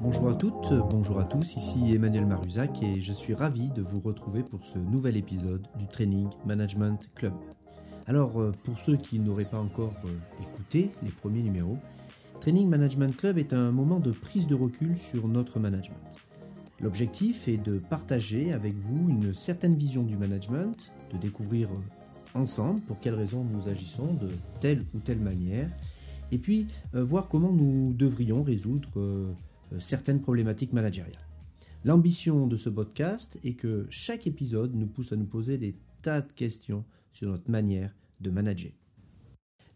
Bonjour à toutes, bonjour à tous, ici Emmanuel Maruzac et je suis ravi de vous retrouver pour ce nouvel épisode du Training Management Club. Alors, euh, pour ceux qui n'auraient pas encore euh, écouté les premiers numéros, Training Management Club est un moment de prise de recul sur notre management. L'objectif est de partager avec vous une certaine vision du management, de découvrir ensemble pour quelles raisons nous agissons de telle ou telle manière, et puis voir comment nous devrions résoudre certaines problématiques managériales. L'ambition de ce podcast est que chaque épisode nous pousse à nous poser des tas de questions sur notre manière de manager.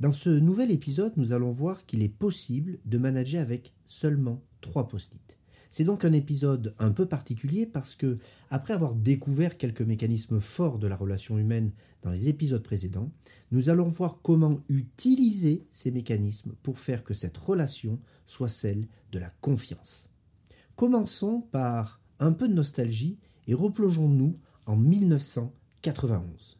Dans ce nouvel épisode, nous allons voir qu'il est possible de manager avec seulement trois post-it. C'est donc un épisode un peu particulier parce que, après avoir découvert quelques mécanismes forts de la relation humaine dans les épisodes précédents, nous allons voir comment utiliser ces mécanismes pour faire que cette relation soit celle de la confiance. Commençons par un peu de nostalgie et replongeons-nous en 1991.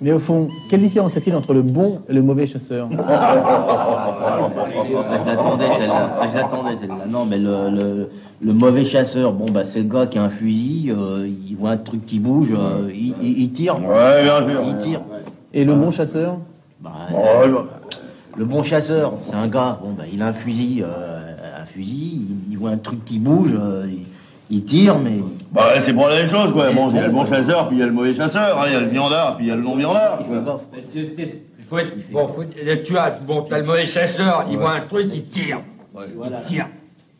Mais au fond, quelle différence y a-t-il entre le bon et le mauvais chasseur? Ah, Je l'attendais celle-là. Ah, je l'attendais celle-là. Non, mais le, le, mauvais chasseur, bon, bah, c'est le gars qui a un fusil, euh, il voit un truc qui bouge, euh, il, il, tire. Ouais, bien sûr. Il tire. Et le bon chasseur? Bah, Le bon chasseur, c'est un gars, bon, bah, il a un fusil, euh, un fusil, il, voit un truc qui bouge, il tire, mais. Bah, c'est pour la même chose, quoi. Bon, il y a le bon chasseur, puis il y a le mauvais chasseur, hein. il y a le viandard, puis il y a le non-viandard. Il faut, bon, faut, tu as, bon, as le mauvais chasseur, il voit un truc, il tire. Il tire.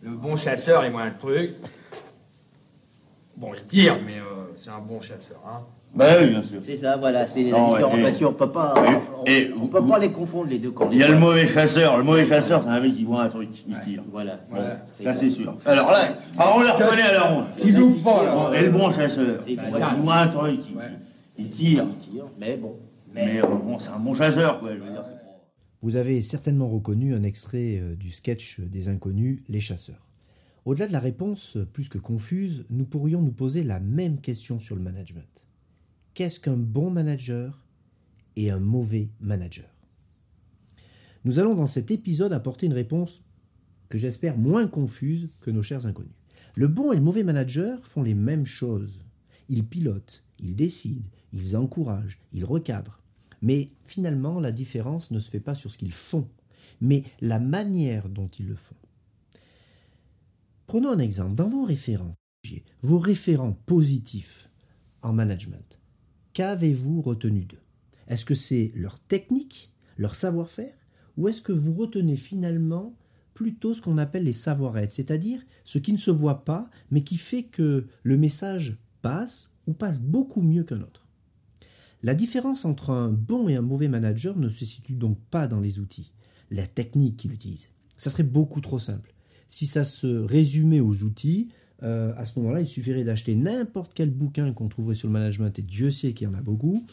Le bon chasseur, il voit un truc. Bon, il tire, mais euh, c'est un bon chasseur, hein. Bah oui, bien sûr. C'est ça, voilà, c'est la différence. on peut pas, et, on, peut pas les confondre les deux. Il y a le mauvais chasseur. Le mauvais chasseur, c'est un mec qui voit un truc, il tire. Voilà. ça c'est sûr. Alors là, on le reconnaît à la ronde. Tu loupe pas là. Et le bon chasseur, il voit un truc, il, tire. Il tire, mais bon. Mais, euh, bon, c'est un bon chasseur, quoi. Je veux dire, Vous avez certainement reconnu un extrait euh, du sketch des inconnus, Les chasseurs. Au-delà de la réponse plus que confuse, nous pourrions nous poser la même question sur le management qu'est-ce qu'un bon manager et un mauvais manager? Nous allons dans cet épisode apporter une réponse que j'espère moins confuse que nos chers inconnus. Le bon et le mauvais manager font les mêmes choses. Ils pilotent, ils décident, ils encouragent, ils recadrent. Mais finalement, la différence ne se fait pas sur ce qu'ils font, mais la manière dont ils le font. Prenons un exemple. Dans vos référents, vos référents positifs en management, Qu'avez-vous retenu d'eux? Est-ce que c'est leur technique, leur savoir-faire, ou est-ce que vous retenez finalement plutôt ce qu'on appelle les savoir-être, c'est-à-dire ce qui ne se voit pas, mais qui fait que le message passe ou passe beaucoup mieux qu'un autre? La différence entre un bon et un mauvais manager ne se situe donc pas dans les outils, la technique qu'il utilise. Ça serait beaucoup trop simple. Si ça se résumait aux outils, euh, à ce moment-là, il suffirait d'acheter n'importe quel bouquin qu'on trouverait sur le management, et Dieu sait qu'il y en a beaucoup,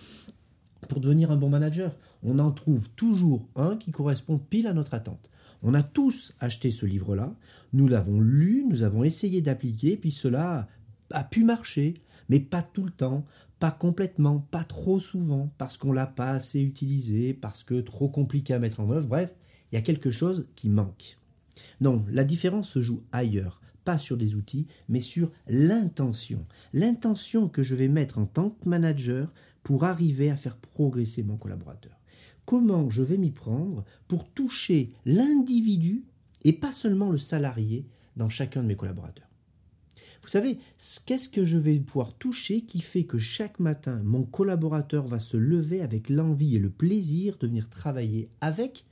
pour devenir un bon manager. On en trouve toujours un qui correspond pile à notre attente. On a tous acheté ce livre-là, nous l'avons lu, nous avons essayé d'appliquer, puis cela a pu marcher, mais pas tout le temps, pas complètement, pas trop souvent, parce qu'on l'a pas assez utilisé, parce que trop compliqué à mettre en œuvre, bref, il y a quelque chose qui manque. Non, la différence se joue ailleurs pas sur des outils, mais sur l'intention. L'intention que je vais mettre en tant que manager pour arriver à faire progresser mon collaborateur. Comment je vais m'y prendre pour toucher l'individu et pas seulement le salarié dans chacun de mes collaborateurs. Vous savez, qu'est-ce que je vais pouvoir toucher qui fait que chaque matin, mon collaborateur va se lever avec l'envie et le plaisir de venir travailler avec,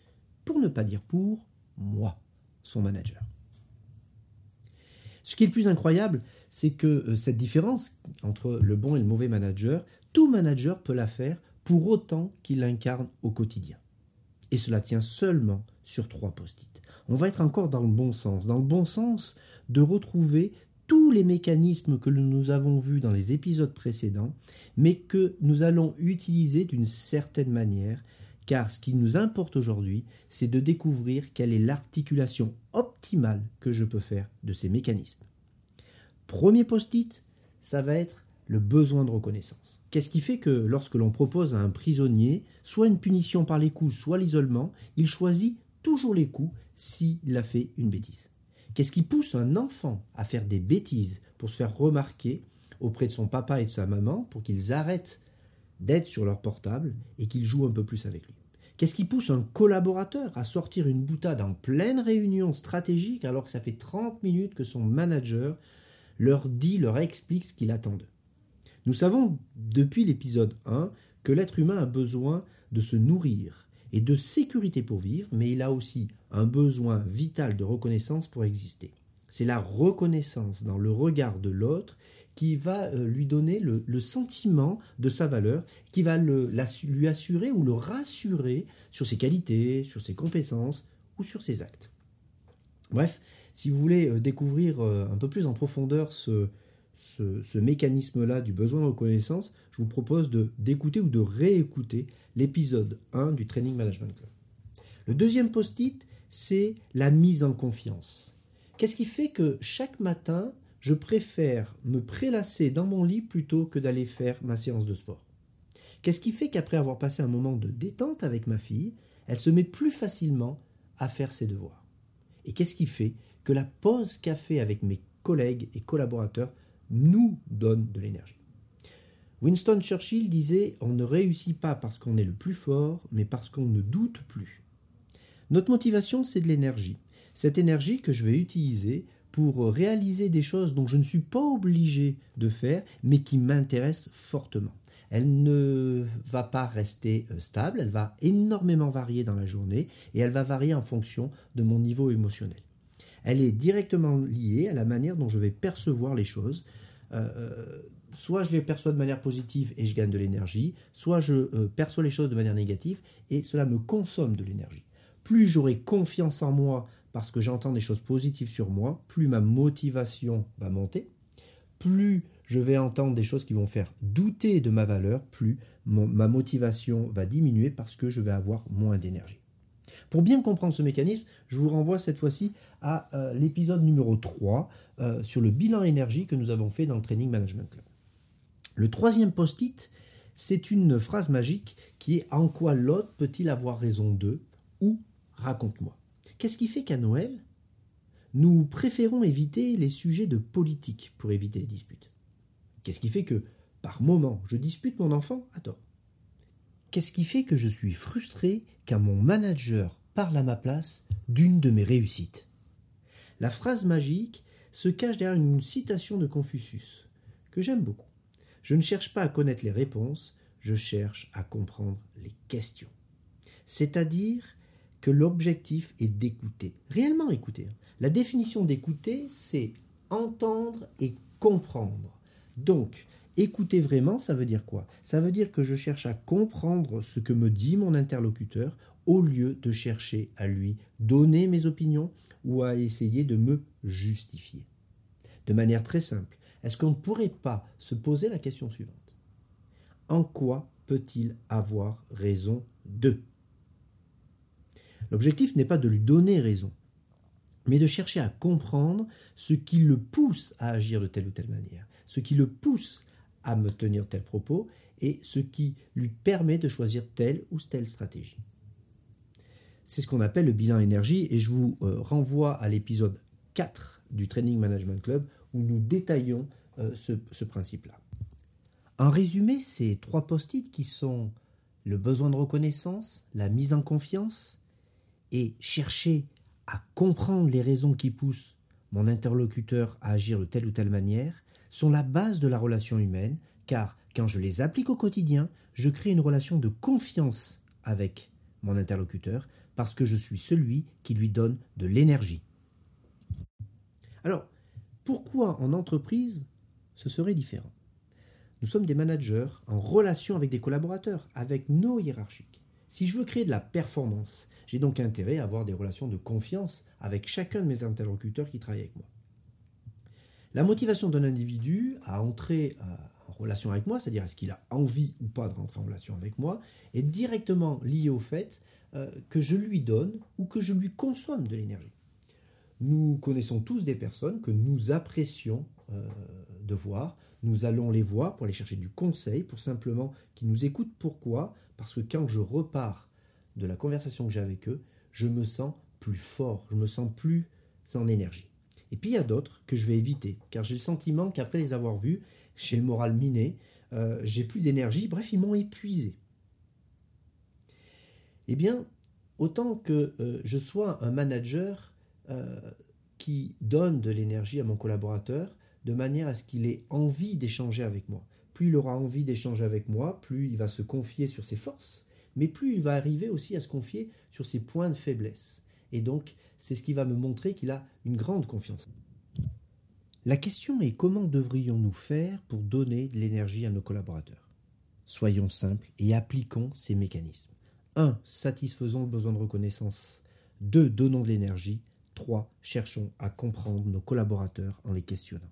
pour ne pas dire pour, moi, son manager. Ce qui est le plus incroyable, c'est que euh, cette différence entre le bon et le mauvais manager, tout manager peut la faire pour autant qu'il l'incarne au quotidien. Et cela tient seulement sur trois post-it. On va être encore dans le bon sens, dans le bon sens de retrouver tous les mécanismes que nous avons vus dans les épisodes précédents, mais que nous allons utiliser d'une certaine manière car ce qui nous importe aujourd'hui, c'est de découvrir quelle est l'articulation optimale que je peux faire de ces mécanismes. Premier post-it, ça va être le besoin de reconnaissance. Qu'est-ce qui fait que lorsque l'on propose à un prisonnier soit une punition par les coups, soit l'isolement, il choisit toujours les coups s'il a fait une bêtise? Qu'est-ce qui pousse un enfant à faire des bêtises pour se faire remarquer auprès de son papa et de sa maman pour qu'ils arrêtent d'être sur leur portable et qu'ils jouent un peu plus avec lui Qu'est-ce qui pousse un collaborateur à sortir une boutade en pleine réunion stratégique alors que ça fait 30 minutes que son manager leur dit, leur explique ce qu'il attend d'eux? Nous savons depuis l'épisode 1 que l'être humain a besoin de se nourrir et de sécurité pour vivre, mais il a aussi un besoin vital de reconnaissance pour exister. C'est la reconnaissance dans le regard de l'autre qui va euh, lui donner le, sentiment de sa valeur, qui va lui assurer ou le rassurer sur ses qualités, sur ses compétences ou sur ses actes. Bref, si vous voulez euh, découvrir euh, un peu plus en profondeur ce, ce, mécanisme-là du besoin de reconnaissance, je vous propose d'écouter ou de réécouter l'épisode 1 du Training Management Club. Le deuxième post-it, c'est la mise en confiance. Qu'est-ce qui fait que chaque matin, je préfère me prélasser dans mon lit plutôt que d'aller faire ma séance de sport Qu'est-ce qui fait qu'après avoir passé un moment de détente avec ma fille, elle se met plus facilement à faire ses devoirs? Et qu'est-ce qui fait que la pause café avec mes collègues et collaborateurs nous donne de l'énergie? Winston Churchill disait On ne réussit pas parce qu'on est le plus fort, mais parce qu'on ne doute plus. Notre motivation, c'est de l'énergie. Cette énergie que je vais utiliser pour réaliser des choses dont je ne suis pas obligé de faire, mais qui m'intéressent fortement. Elle ne va pas rester euh, stable, elle va énormément varier dans la journée et elle va varier en fonction de mon niveau émotionnel. Elle est directement liée à la manière dont je vais percevoir les choses, euh, euh, soit je les perçois de manière positive et je gagne de l'énergie, soit je perçois les choses de manière négative et cela me consomme de l'énergie. Plus j'aurai confiance en moi parce que j'entends des choses positives sur moi, plus ma motivation va monter, plus je vais entendre des choses qui vont faire douter de ma valeur, plus ma motivation va diminuer parce que je vais avoir moins d'énergie. Pour bien comprendre ce mécanisme, je vous renvoie cette fois-ci à euh, l'épisode numéro 3 euh, sur le bilan énergie que nous avons fait dans le Training Management Club. Le troisième post-it, c'est une phrase magique qui est En quoi l'autre peut-il avoir raison d'eux? ou Raconte-moi. Qu'est-ce qui fait qu'à Noël, nous préférons éviter les sujets de politique pour éviter les disputes? Qu'est-ce qui fait que, par moment, je dispute mon enfant? À tort Qu'est-ce qui fait que je suis frustré quand mon manager parle à ma place d'une de mes réussites? La phrase magique se cache derrière une citation de Confucius, que j'aime beaucoup. Je ne cherche pas à connaître les réponses, je cherche à comprendre les questions. C'est-à-dire que l'objectif est d'écouter, réellement écouter. La définition d'écouter, c'est entendre et comprendre. Donc, écouter vraiment, ça veut dire quoi? Ça veut dire que je cherche à comprendre ce que me dit mon interlocuteur au lieu de chercher à lui donner mes opinions ou à essayer de me justifier. De manière très simple, est-ce qu'on ne pourrait pas se poser la question suivante? En quoi peut-il avoir raison de L'objectif n'est pas de lui donner raison, mais de chercher à comprendre ce qui le pousse à agir de telle ou telle manière, ce qui le pousse à me tenir tel propos et ce qui lui permet de choisir telle ou telle stratégie. C'est ce qu'on appelle le bilan énergie et je vous euh, renvoie à l'épisode 4 du Training Management Club où nous détaillons euh, ce, ce principe-là. En résumé, ces trois post-it qui sont le besoin de reconnaissance, la mise en confiance et chercher à comprendre les raisons qui poussent mon interlocuteur à agir de telle ou telle manière sont la base de la relation humaine car quand je les applique au quotidien, je crée une relation de confiance avec mon interlocuteur parce que je suis celui qui lui donne de l'énergie. Alors, pourquoi en entreprise ce serait différent? Nous sommes des managers en relation avec des collaborateurs, avec nos hiérarchiques. Si je veux créer de la performance, j'ai donc intérêt à avoir des relations de confiance avec chacun de mes interlocuteurs qui travaillent avec moi. La motivation d'un individu à entrer euh, en relation avec moi, c'est-à-dire est-ce qu'il a envie ou pas de rentrer en relation avec moi, est directement liée au fait euh, que je lui donne ou que je lui consomme de l'énergie. Nous connaissons tous des personnes que nous apprécions euh, de voir, Nous allons les voir pour aller chercher du conseil, pour simplement qu'ils nous écoutent. Pourquoi? Parce que quand je repars de la conversation que j'ai avec eux, je me sens plus fort, je me sens plus en énergie. Et puis il y a d'autres que je vais éviter, car j'ai le sentiment qu'après les avoir vus, j'ai le moral miné, euh, j'ai plus d'énergie, bref, ils m'ont épuisé. Eh bien, autant que euh, je sois un manager euh, qui donne de l'énergie à mon collaborateur, de manière à ce qu'il ait envie d'échanger avec moi. Plus il aura envie d'échanger avec moi, plus il va se confier sur ses forces, mais plus il va arriver aussi à se confier sur ses points de faiblesse. Et donc, c'est ce qui va me montrer qu'il a une grande confiance. La question est comment devrions-nous faire pour donner de l'énergie à nos collaborateurs? Soyons simples et appliquons ces mécanismes. 1. Satisfaisons le besoin de reconnaissance. 2. Donnons de l'énergie. 3. Cherchons à comprendre nos collaborateurs en les questionnant.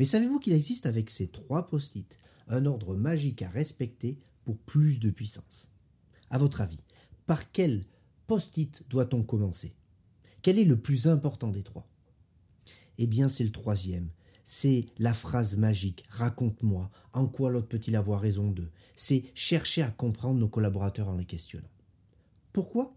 Mais savez-vous qu'il existe avec ces trois post-it un ordre magique à respecter pour plus de puissance? À votre avis, par quel post-it doit-on commencer? Quel est le plus important des trois? Eh bien, c'est le troisième. C'est la phrase magique Raconte-moi, en quoi l'autre peut-il avoir raison d'eux? C'est chercher à comprendre nos collaborateurs en les questionnant. Pourquoi?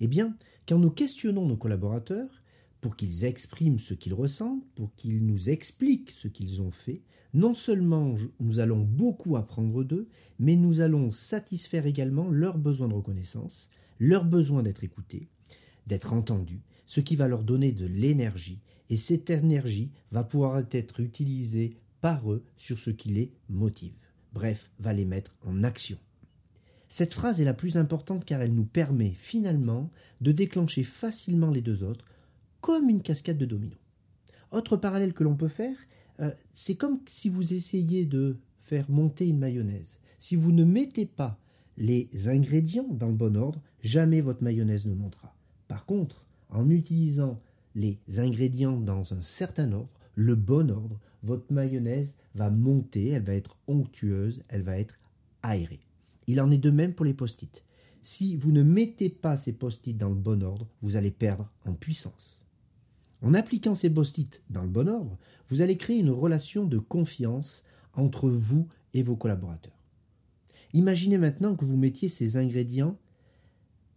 Eh bien, quand nous questionnons nos collaborateurs, pour qu'ils expriment ce qu'ils ressentent, pour qu'ils nous expliquent ce qu'ils ont fait, non seulement nous allons beaucoup apprendre d'eux, mais nous allons satisfaire également leurs besoins de reconnaissance, leurs besoins d'être écoutés, d'être entendus, ce qui va leur donner de l'énergie, et cette énergie va pouvoir être utilisée par eux sur ce qui les motive, bref, va les mettre en action. Cette phrase est la plus importante car elle nous permet finalement de déclencher facilement les deux autres comme une cascade de dominos. Autre parallèle que l'on peut faire, euh, c'est comme si vous essayiez de faire monter une mayonnaise. Si vous ne mettez pas les ingrédients dans le bon ordre, jamais votre mayonnaise ne montera. Par contre, en utilisant les ingrédients dans un certain ordre, le bon ordre, votre mayonnaise va monter, elle va être onctueuse, elle va être aérée. Il en est de même pour les post-it. Si vous ne mettez pas ces post-it dans le bon ordre, vous allez perdre en puissance. En appliquant ces post-it dans le bon ordre, vous allez créer une relation de confiance entre vous et vos collaborateurs. Imaginez maintenant que vous mettiez ces ingrédients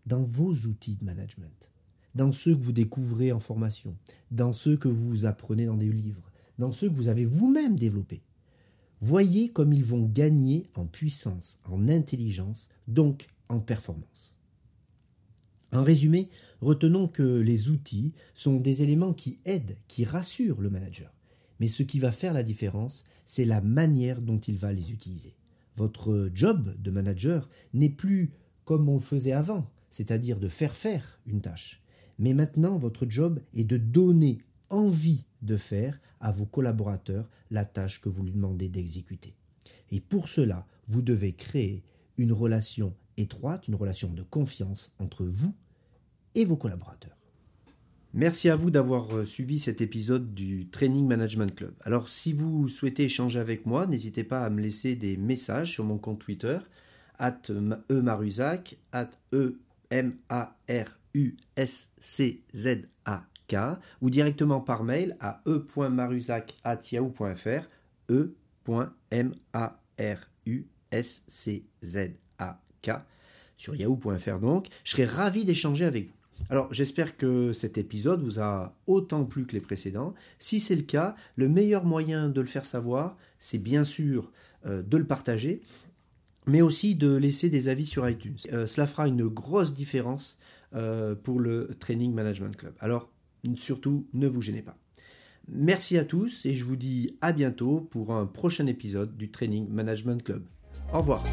dans vos outils de management, dans ceux que vous découvrez en formation, dans ceux que vous apprenez dans des livres, dans ceux que vous avez vous-même développés. Voyez comme ils vont gagner en puissance, en intelligence, donc en performance. En résumé, retenons que les outils sont des éléments qui aident, qui rassurent le manager. Mais ce qui va faire la différence, c'est la manière dont il va les utiliser. Votre job de manager n'est plus comme on le faisait avant, c'est-à-dire de faire faire une tâche. Mais maintenant, votre job est de donner envie de faire à vos collaborateurs la tâche que vous lui demandez d'exécuter. Et pour cela, vous devez créer une relation étroite, une relation de confiance entre vous vos collaborateurs. Merci à vous d'avoir euh, suivi cet épisode du Training Management Club. Alors si vous souhaitez échanger avec moi, n'hésitez pas à me laisser des messages sur mon compte Twitter, at emarusac, at e m a r u s c z a k ou directement par mail à e.marusac@yahoo.fr e.maruszak sur yahoo.fr donc. Je serai ravi d'échanger avec vous. Alors j'espère que cet épisode vous a autant plu que les précédents. Si c'est le cas, le meilleur moyen de le faire savoir, c'est bien sûr euh, de le partager, mais aussi de laisser des avis sur iTunes. Euh, cela fera une grosse différence euh, pour le Training Management Club. Alors surtout, ne vous gênez pas. Merci à tous et je vous dis à bientôt pour un prochain épisode du Training Management Club. Au revoir.